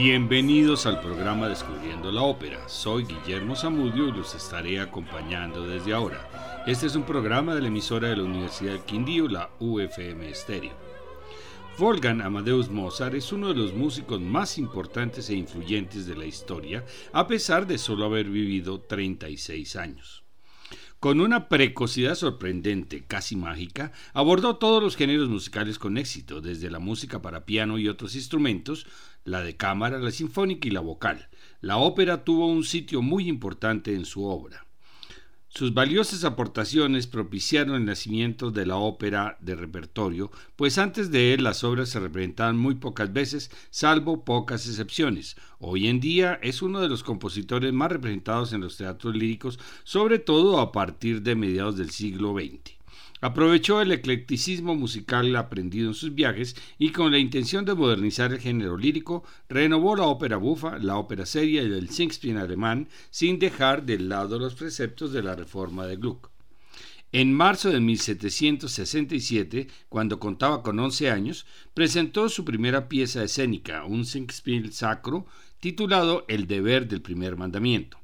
Bienvenidos al programa Descubriendo la Ópera. Soy Guillermo Zamudio y los estaré acompañando desde ahora. Este es un programa de la emisora de la Universidad del Quindío, la UFM Stereo. Wolfgang Amadeus Mozart es uno de los músicos más importantes e influyentes de la historia, a pesar de solo haber vivido 36 años. Con una precocidad sorprendente, casi mágica, abordó todos los géneros musicales con éxito, desde la música para piano y otros instrumentos, la de cámara, la sinfónica y la vocal. La ópera tuvo un sitio muy importante en su obra. Sus valiosas aportaciones propiciaron el nacimiento de la ópera de repertorio, pues antes de él las obras se representaban muy pocas veces, salvo pocas excepciones. Hoy en día es uno de los compositores más representados en los teatros líricos, sobre todo a partir de mediados del siglo XX. Aprovechó el eclecticismo musical aprendido en sus viajes y con la intención de modernizar el género lírico, renovó la ópera bufa, la ópera seria y el Singspiel alemán, sin dejar de lado los preceptos de la reforma de Gluck. En marzo de 1767, cuando contaba con 11 años, presentó su primera pieza escénica, un Singspiel sacro, titulado El deber del primer mandamiento.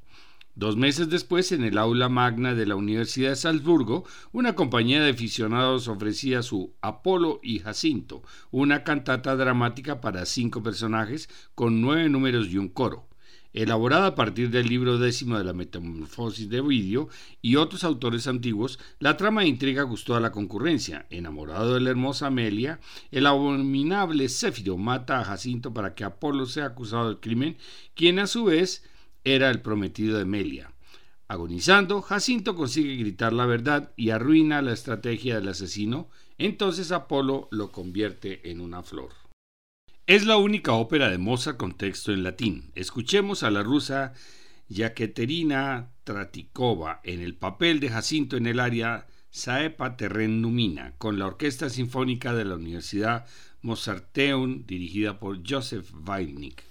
Dos meses después, en el aula magna de la Universidad de Salzburgo, una compañía de aficionados ofrecía su Apolo y Jacinto, una cantata dramática para cinco personajes con nueve números y un coro. Elaborada a partir del libro décimo de la Metamorfosis de Ovidio y otros autores antiguos, la trama de intriga gustó a la concurrencia. Enamorado de la hermosa Amelia, el abominable Céfiro mata a Jacinto para que Apolo sea acusado del crimen, quien a su vez era el prometido de Melia. Agonizando, Jacinto consigue gritar la verdad y arruina la estrategia del asesino, entonces Apolo lo convierte en una flor. Es la única ópera de Mozart con texto en latín. Escuchemos a la rusa Yaketerina Tratikova en el papel de Jacinto en el área Saepa Terren Numina, con la Orquesta Sinfónica de la Universidad Mozarteum dirigida por Joseph Weilnick.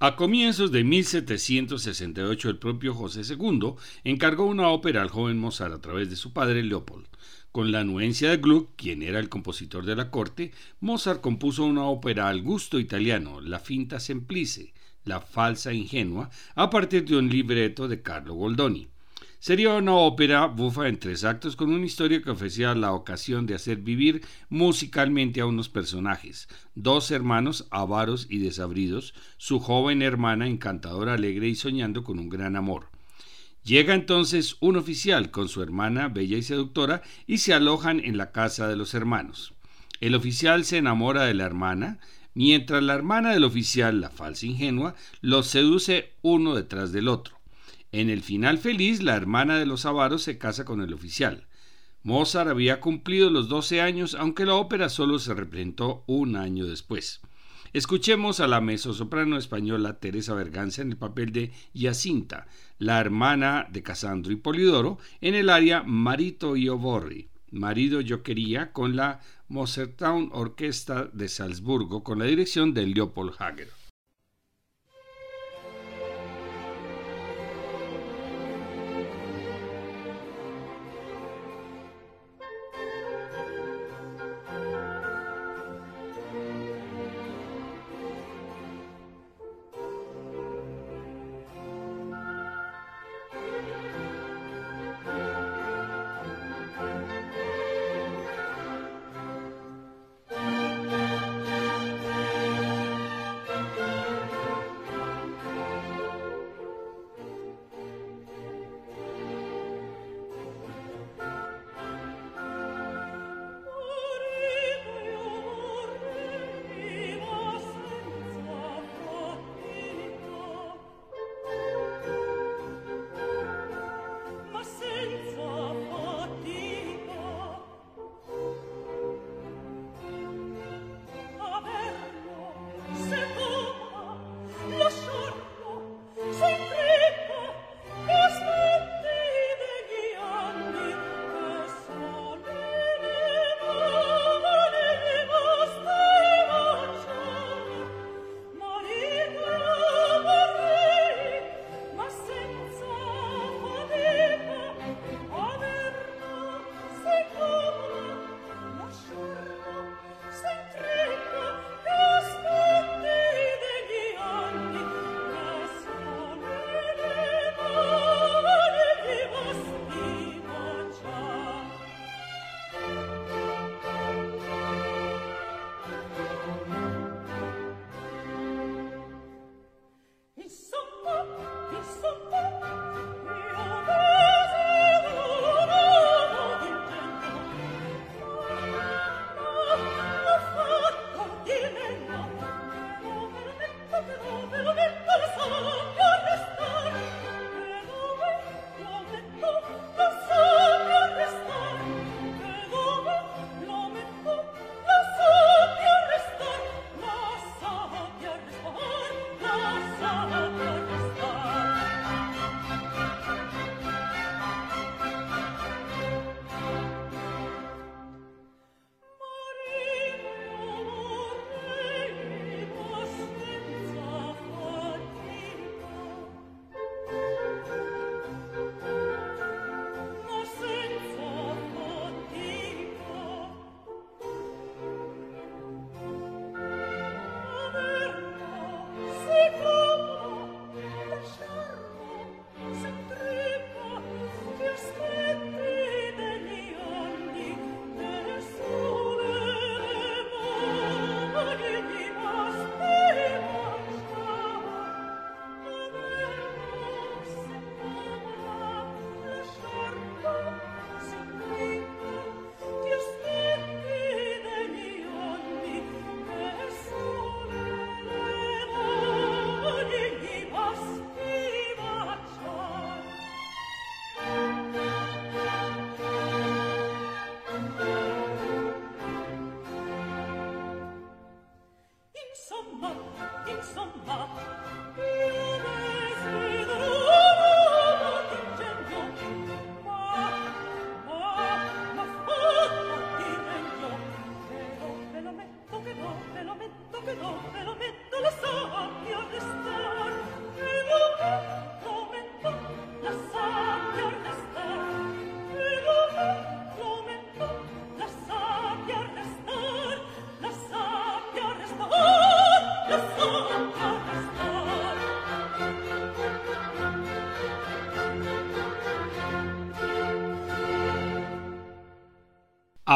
A comienzos de 1768 el propio José II encargó una ópera al joven Mozart a través de su padre Leopold. Con la anuencia de Gluck, quien era el compositor de la corte, Mozart compuso una ópera al gusto italiano, La finta semplice, la falsa ingenua, a partir de un libreto de Carlo Goldoni. Sería una ópera bufa en tres actos con una historia que ofrecía la ocasión de hacer vivir musicalmente a unos personajes, dos hermanos avaros y desabridos, su joven hermana encantadora, alegre y soñando con un gran amor. Llega entonces un oficial con su hermana bella y seductora y se alojan en la casa de los hermanos. El oficial se enamora de la hermana, mientras la hermana del oficial, la falsa ingenua, los seduce uno detrás del otro. En el final feliz, la hermana de los avaros se casa con el oficial. Mozart había cumplido los 12 años, aunque la ópera solo se representó un año después. Escuchemos a la mezzosoprano española Teresa Berganza en el papel de Jacinta, la hermana de Casandro y Polidoro, en el área Marito y Oborri, Marido yo quería, con la Mozartown Orquesta de Salzburgo, con la dirección de Leopold Hager.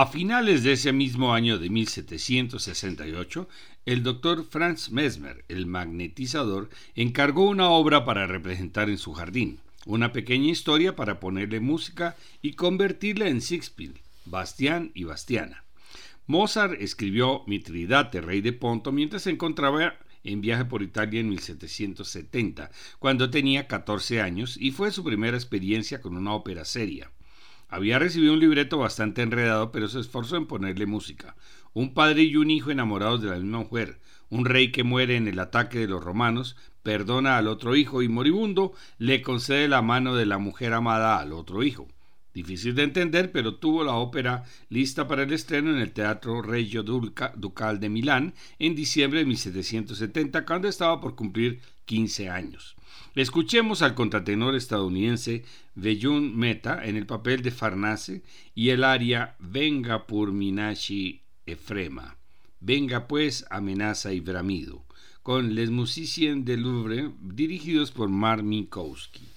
A finales de ese mismo año de 1768, el doctor Franz Mesmer, el magnetizador, encargó una obra para representar en su jardín, una pequeña historia para ponerle música y convertirla en Sixpil, Bastián y Bastiana. Mozart escribió Mitridate, rey de Ponto, mientras se encontraba en viaje por Italia en 1770, cuando tenía 14 años, y fue su primera experiencia con una ópera seria. Había recibido un libreto bastante enredado, pero se esforzó en ponerle música. Un padre y un hijo enamorados de la misma mujer, un rey que muere en el ataque de los romanos, perdona al otro hijo y moribundo le concede la mano de la mujer amada al otro hijo. Difícil de entender, pero tuvo la ópera lista para el estreno en el Teatro Regio Ducal de Milán en diciembre de 1770, cuando estaba por cumplir 15 años. Escuchemos al contratenor estadounidense Beyun Meta en el papel de Farnase y el aria Venga por Minashi Efrema. Venga pues amenaza y bramido, con Les Musiciens de Louvre dirigidos por Mar Minkowski.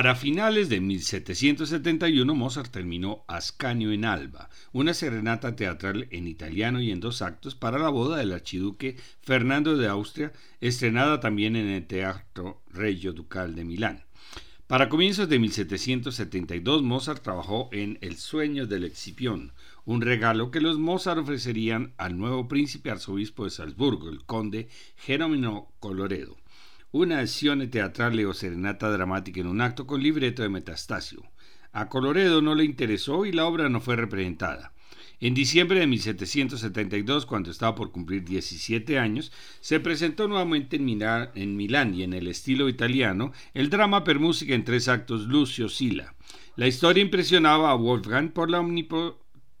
Para finales de 1771 Mozart terminó Ascanio en Alba, una serenata teatral en italiano y en dos actos para la boda del archiduque Fernando de Austria, estrenada también en el Teatro Regio Ducal de Milán. Para comienzos de 1772 Mozart trabajó en El sueño del Excipión, un regalo que los Mozart ofrecerían al nuevo príncipe arzobispo de Salzburgo, el conde Jerónimo Coloredo una acción teatral o serenata dramática en un acto con libreto de Metastasio. A Coloredo no le interesó y la obra no fue representada. En diciembre de 1772, cuando estaba por cumplir 17 años, se presentó nuevamente en Milán, en y en el estilo italiano el drama per música en tres actos Lucio Sila. La historia impresionaba a Wolfgang por la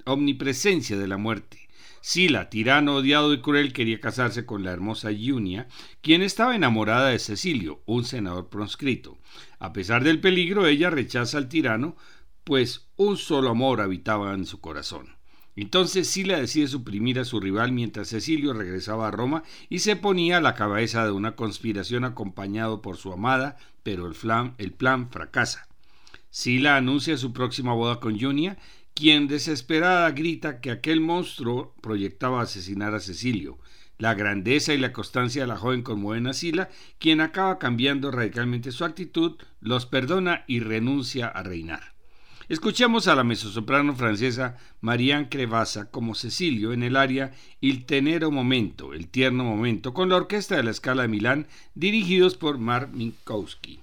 omnipresencia de la muerte. Sila, tirano odiado y cruel, quería casarse con la hermosa Junia, quien estaba enamorada de Cecilio, un senador proscrito. A pesar del peligro, ella rechaza al tirano, pues un solo amor habitaba en su corazón. Entonces Sila decide suprimir a su rival mientras Cecilio regresaba a Roma y se ponía a la cabeza de una conspiración acompañado por su amada, pero el, el plan fracasa. Sila anuncia su próxima boda con Junia quien desesperada grita que aquel monstruo proyectaba asesinar a Cecilio. La grandeza y la constancia de la joven conmueven a Sila, quien acaba cambiando radicalmente su actitud, los perdona y renuncia a reinar. Escuchemos a la mezzosoprano francesa Marianne Crevasa como Cecilio en el aria Il tenero momento, el tierno momento, con la orquesta de la Scala de Milán, dirigidos por Mark Minkowski.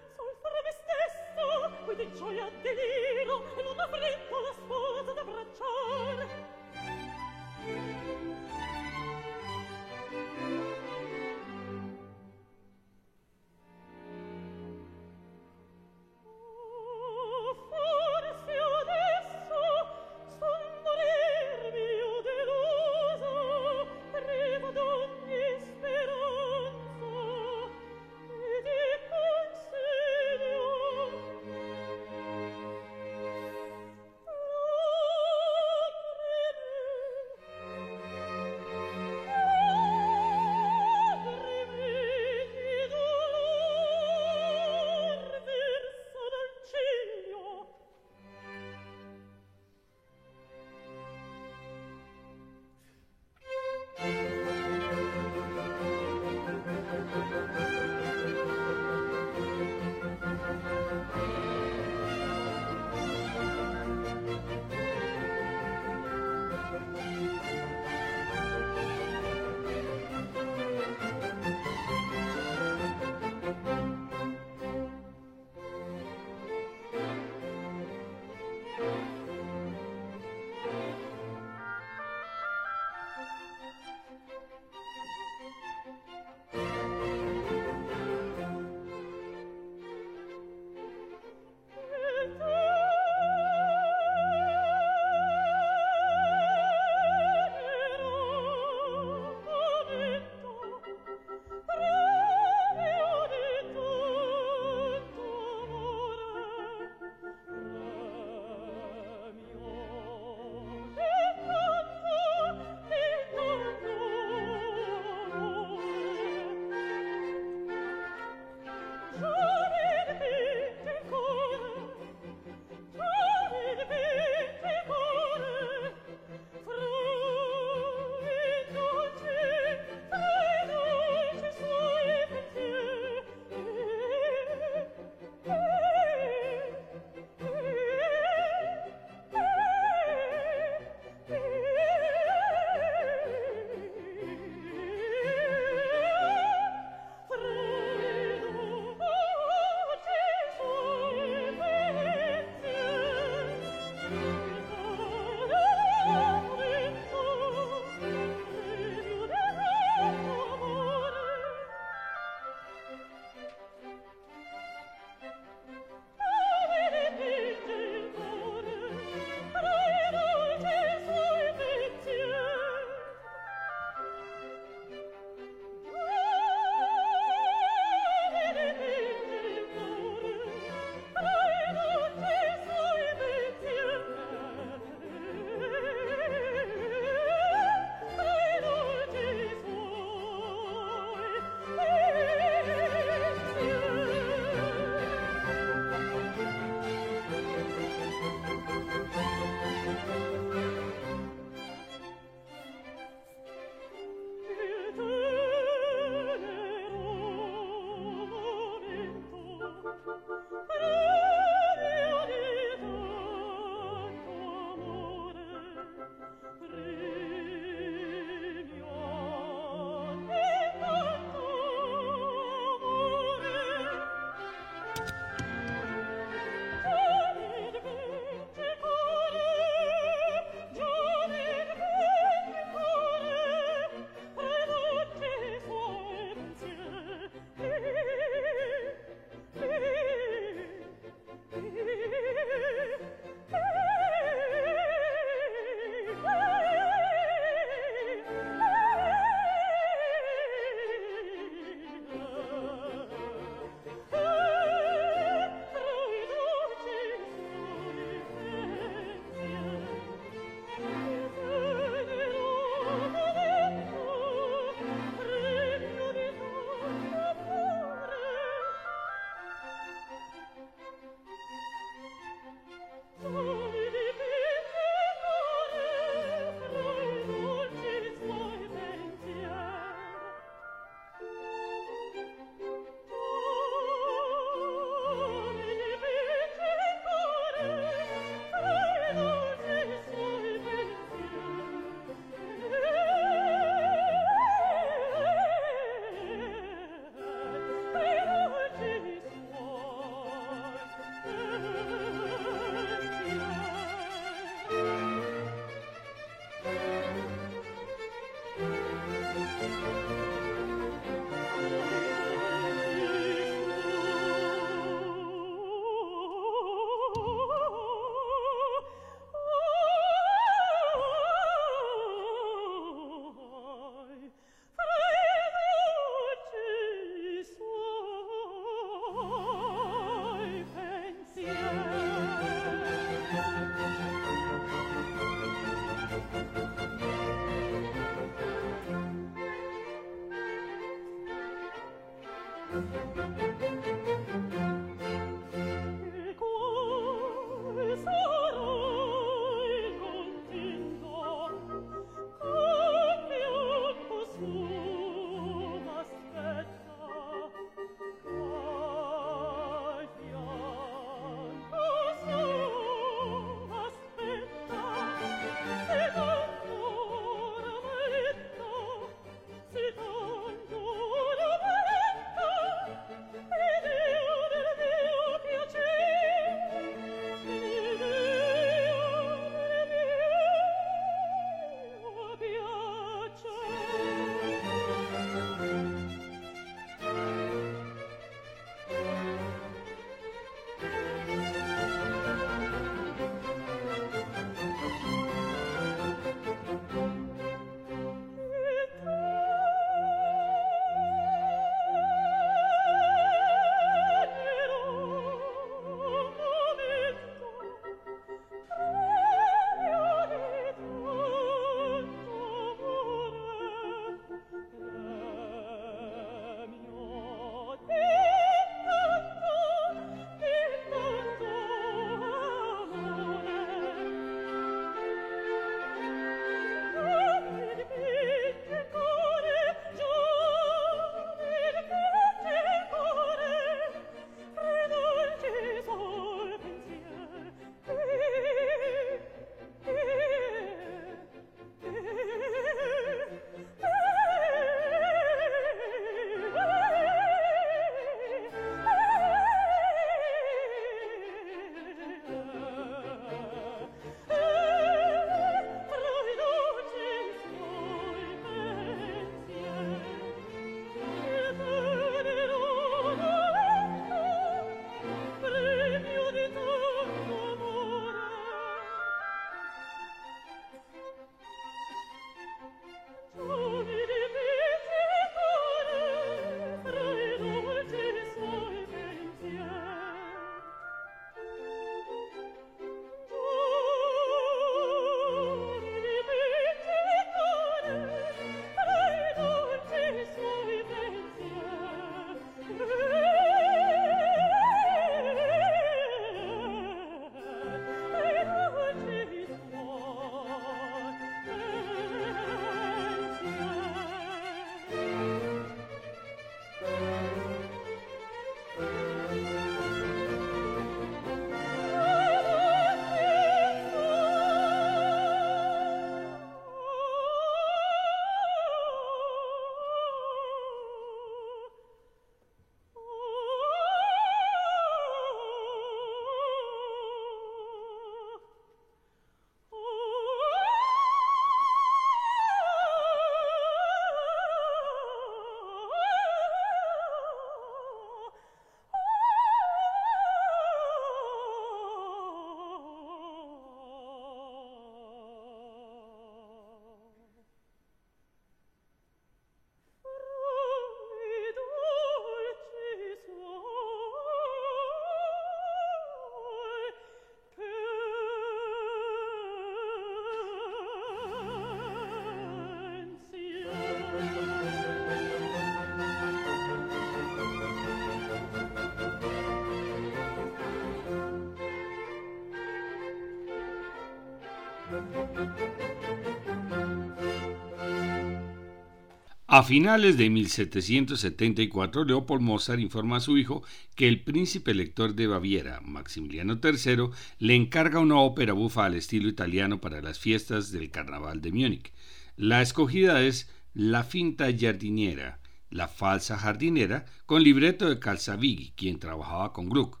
A finales de 1774, Leopold Mozart informa a su hijo que el príncipe elector de Baviera, Maximiliano III, le encarga una ópera bufa al estilo italiano para las fiestas del Carnaval de Múnich. La escogida es La finta jardiniera, la falsa jardinera, con libreto de Calzavigui, quien trabajaba con Gluck.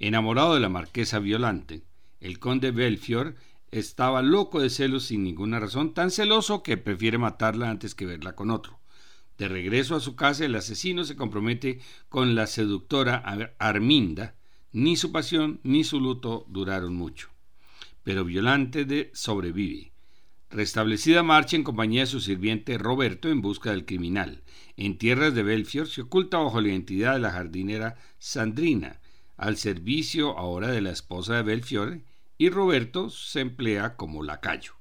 Enamorado de la marquesa Violante, el conde Belfior estaba loco de celos sin ninguna razón, tan celoso que prefiere matarla antes que verla con otro. De regreso a su casa, el asesino se compromete con la seductora Arminda. Ni su pasión ni su luto duraron mucho. Pero Violante de sobrevive. Restablecida marcha en compañía de su sirviente Roberto en busca del criminal. En tierras de Belfior se oculta bajo la identidad de la jardinera Sandrina, al servicio ahora de la esposa de Belfior, y Roberto se emplea como lacayo.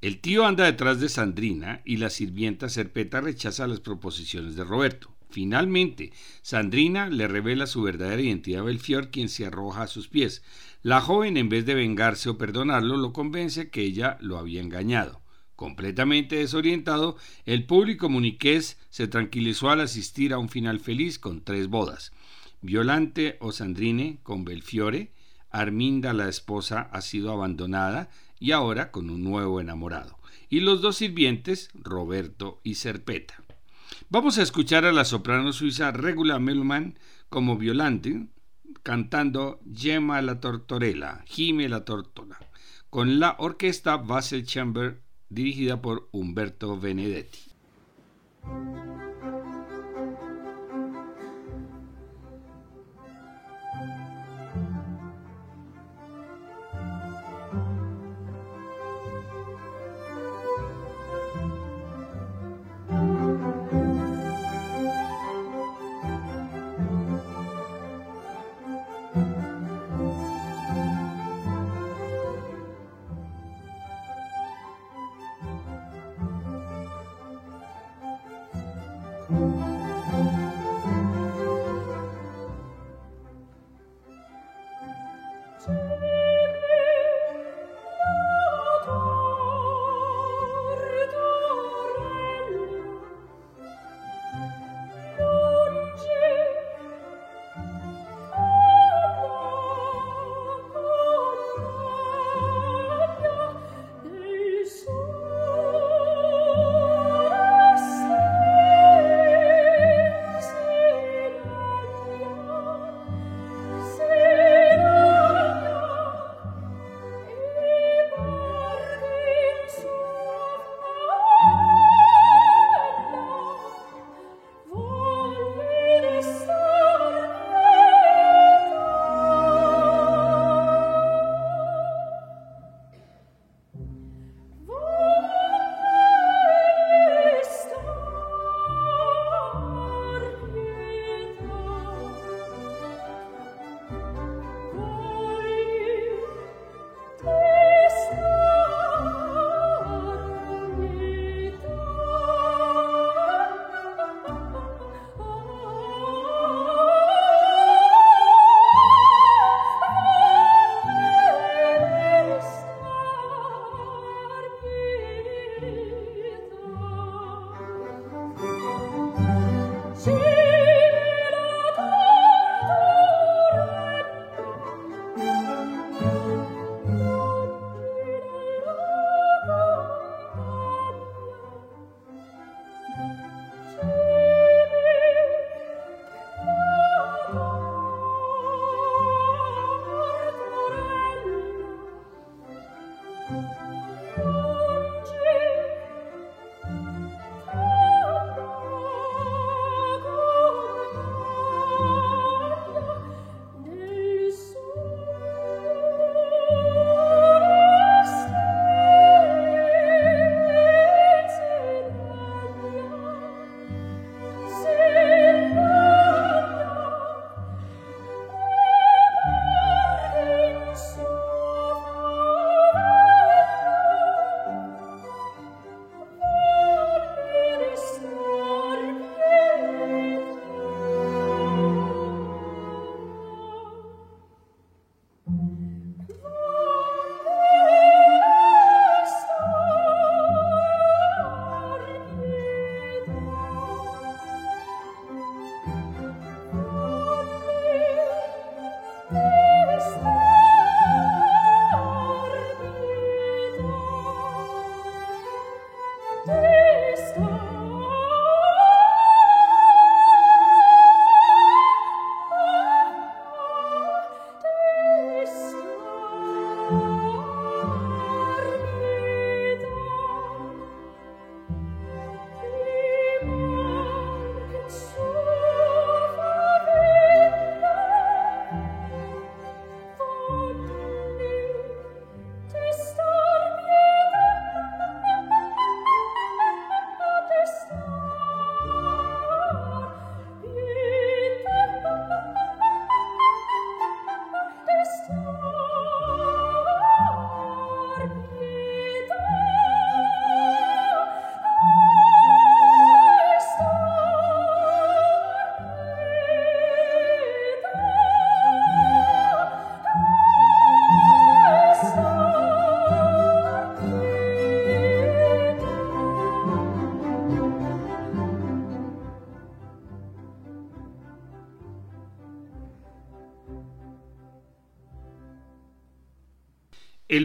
El tío anda detrás de Sandrina y la sirvienta Serpeta rechaza las proposiciones de Roberto. Finalmente, Sandrina le revela su verdadera identidad a Belfior, quien se arroja a sus pies. La joven, en vez de vengarse o perdonarlo, lo convence que ella lo había engañado. Completamente desorientado, el público muniqués se tranquilizó al asistir a un final feliz con tres bodas. Violante o Sandrine con Belfiore, Arminda la esposa ha sido abandonada y ahora con un nuevo enamorado. Y los dos sirvientes, Roberto y Serpeta. Vamos a escuchar a la soprano suiza Regula Melman como Violante cantando Gemma la Tortorella, Jime la Tortola, con la orquesta Basel Chamber dirigida por Humberto Benedetti.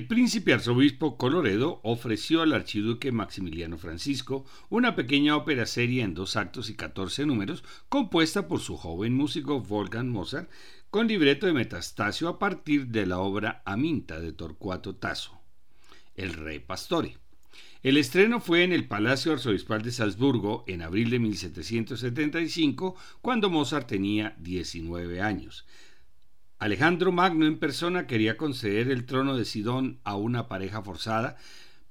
El príncipe arzobispo Coloredo ofreció al archiduque Maximiliano Francisco una pequeña ópera serie en dos actos y 14 números, compuesta por su joven músico Wolfgang Mozart, con libreto de Metastasio a partir de la obra Aminta de Torcuato Tasso, El Rey Pastore. El estreno fue en el Palacio Arzobispal de Salzburgo en abril de 1775, cuando Mozart tenía 19 años. Alejandro Magno en persona quería conceder el trono de Sidón a una pareja forzada,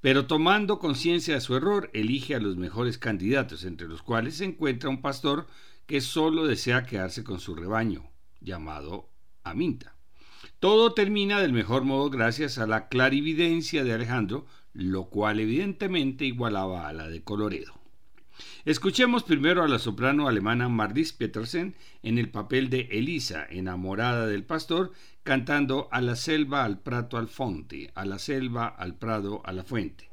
pero tomando conciencia de su error, elige a los mejores candidatos, entre los cuales se encuentra un pastor que solo desea quedarse con su rebaño, llamado Aminta. Todo termina del mejor modo gracias a la clarividencia de Alejandro, lo cual evidentemente igualaba a la de Coloredo. Escuchemos primero a la soprano alemana Mardis Petersen en el papel de Elisa, enamorada del pastor, cantando A la selva, al prato, al fonte, a la selva, al prado, a la fuente.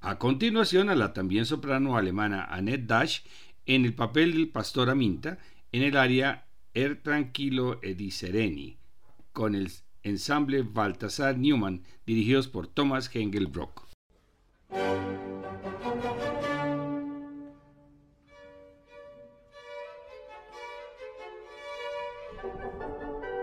A continuación, a la también soprano alemana Annette Dash en el papel del pastor Aminta en el área Er tranquilo e di sereni, con el ensamble Baltasar Newman, dirigidos por Thomas Hengelbrock. フフフ。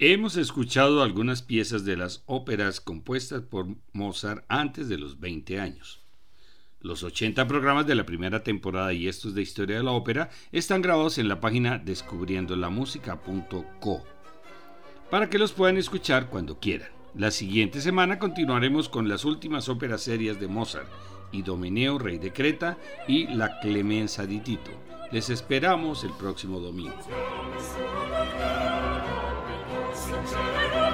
Hemos escuchado algunas piezas de las óperas compuestas por Mozart antes de los 20 años. Los 80 programas de la primera temporada y estos de historia de la ópera están grabados en la página descubriendolamusica.co para que los puedan escuchar cuando quieran. La siguiente semana continuaremos con las últimas óperas serias de Mozart, Idomeneo, rey de Creta, y La Clemenza di Tito. Les esperamos el próximo domingo. Sincero.